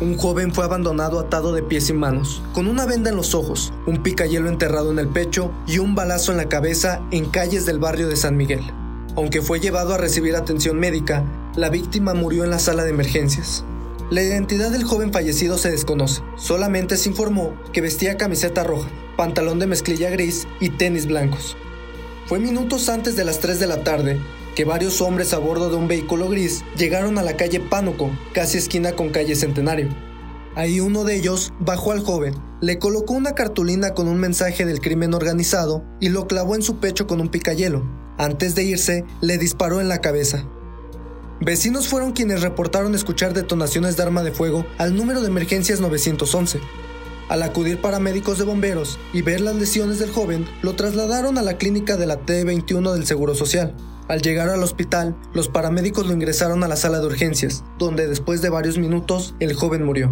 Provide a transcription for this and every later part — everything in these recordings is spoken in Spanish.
Un joven fue abandonado atado de pies y manos, con una venda en los ojos, un picayelo enterrado en el pecho y un balazo en la cabeza en calles del barrio de San Miguel. Aunque fue llevado a recibir atención médica, la víctima murió en la sala de emergencias. La identidad del joven fallecido se desconoce, solamente se informó que vestía camiseta roja, pantalón de mezclilla gris y tenis blancos. Fue minutos antes de las 3 de la tarde que varios hombres a bordo de un vehículo gris llegaron a la calle Pánuco, casi esquina con calle Centenario. Ahí uno de ellos bajó al joven, le colocó una cartulina con un mensaje del crimen organizado y lo clavó en su pecho con un picayelo. Antes de irse, le disparó en la cabeza. Vecinos fueron quienes reportaron escuchar detonaciones de arma de fuego al número de emergencias 911. Al acudir paramédicos de bomberos y ver las lesiones del joven, lo trasladaron a la clínica de la T21 del Seguro Social. Al llegar al hospital, los paramédicos lo ingresaron a la sala de urgencias, donde después de varios minutos el joven murió.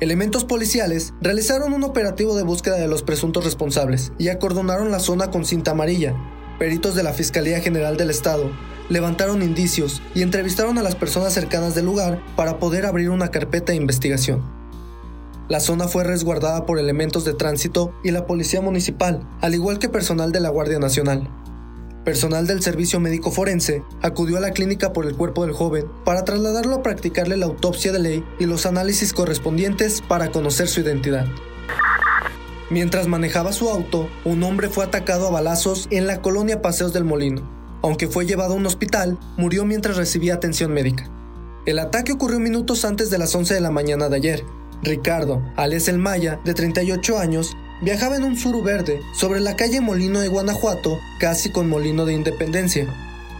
Elementos policiales realizaron un operativo de búsqueda de los presuntos responsables y acordonaron la zona con cinta amarilla. Peritos de la Fiscalía General del Estado levantaron indicios y entrevistaron a las personas cercanas del lugar para poder abrir una carpeta de investigación. La zona fue resguardada por elementos de tránsito y la Policía Municipal, al igual que personal de la Guardia Nacional. Personal del Servicio Médico Forense acudió a la clínica por el cuerpo del joven para trasladarlo a practicarle la autopsia de ley y los análisis correspondientes para conocer su identidad. Mientras manejaba su auto, un hombre fue atacado a balazos en la colonia Paseos del Molino. Aunque fue llevado a un hospital, murió mientras recibía atención médica. El ataque ocurrió minutos antes de las 11 de la mañana de ayer. Ricardo, alias El Maya, de 38 años, Viajaba en un suru verde sobre la calle Molino de Guanajuato, casi con Molino de Independencia.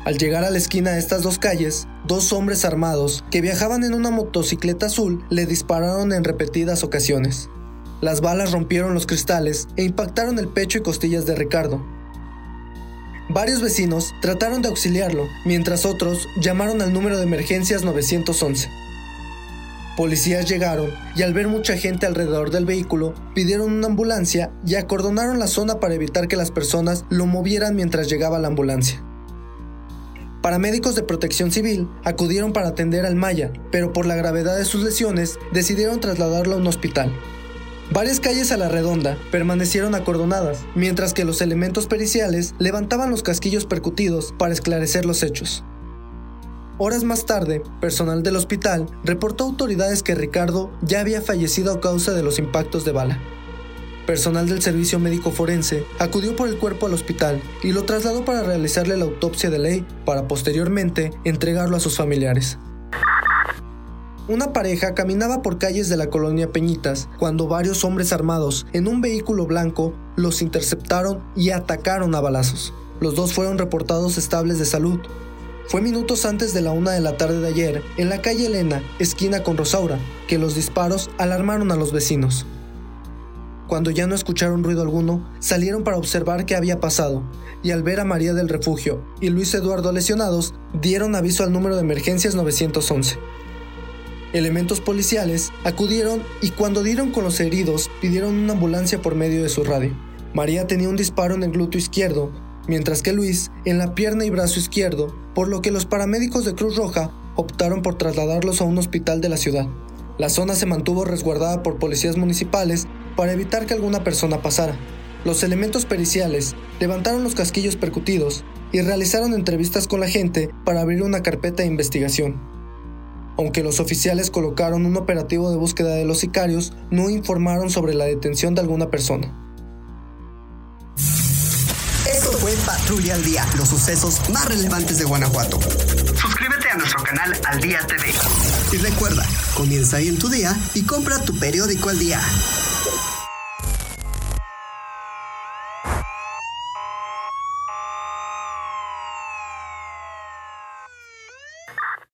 Al llegar a la esquina de estas dos calles, dos hombres armados que viajaban en una motocicleta azul le dispararon en repetidas ocasiones. Las balas rompieron los cristales e impactaron el pecho y costillas de Ricardo. Varios vecinos trataron de auxiliarlo, mientras otros llamaron al número de emergencias 911. Policías llegaron y al ver mucha gente alrededor del vehículo, pidieron una ambulancia y acordonaron la zona para evitar que las personas lo movieran mientras llegaba la ambulancia. Paramédicos de protección civil acudieron para atender al Maya, pero por la gravedad de sus lesiones decidieron trasladarlo a un hospital. Varias calles a la redonda permanecieron acordonadas, mientras que los elementos periciales levantaban los casquillos percutidos para esclarecer los hechos. Horas más tarde, personal del hospital reportó a autoridades que Ricardo ya había fallecido a causa de los impactos de bala. Personal del servicio médico forense acudió por el cuerpo al hospital y lo trasladó para realizarle la autopsia de ley para posteriormente entregarlo a sus familiares. Una pareja caminaba por calles de la colonia Peñitas cuando varios hombres armados en un vehículo blanco los interceptaron y atacaron a balazos. Los dos fueron reportados estables de salud, fue minutos antes de la una de la tarde de ayer, en la calle Elena, esquina con Rosaura, que los disparos alarmaron a los vecinos. Cuando ya no escucharon ruido alguno, salieron para observar qué había pasado, y al ver a María del Refugio y Luis Eduardo lesionados, dieron aviso al número de emergencias 911. Elementos policiales acudieron y cuando dieron con los heridos, pidieron una ambulancia por medio de su radio. María tenía un disparo en el glúteo izquierdo mientras que Luis en la pierna y brazo izquierdo, por lo que los paramédicos de Cruz Roja optaron por trasladarlos a un hospital de la ciudad. La zona se mantuvo resguardada por policías municipales para evitar que alguna persona pasara. Los elementos periciales levantaron los casquillos percutidos y realizaron entrevistas con la gente para abrir una carpeta de investigación. Aunque los oficiales colocaron un operativo de búsqueda de los sicarios, no informaron sobre la detención de alguna persona. Patrulla al Día, los sucesos más relevantes de Guanajuato. Suscríbete a nuestro canal Al Día TV. Y recuerda, comienza ahí en tu día y compra tu periódico al día.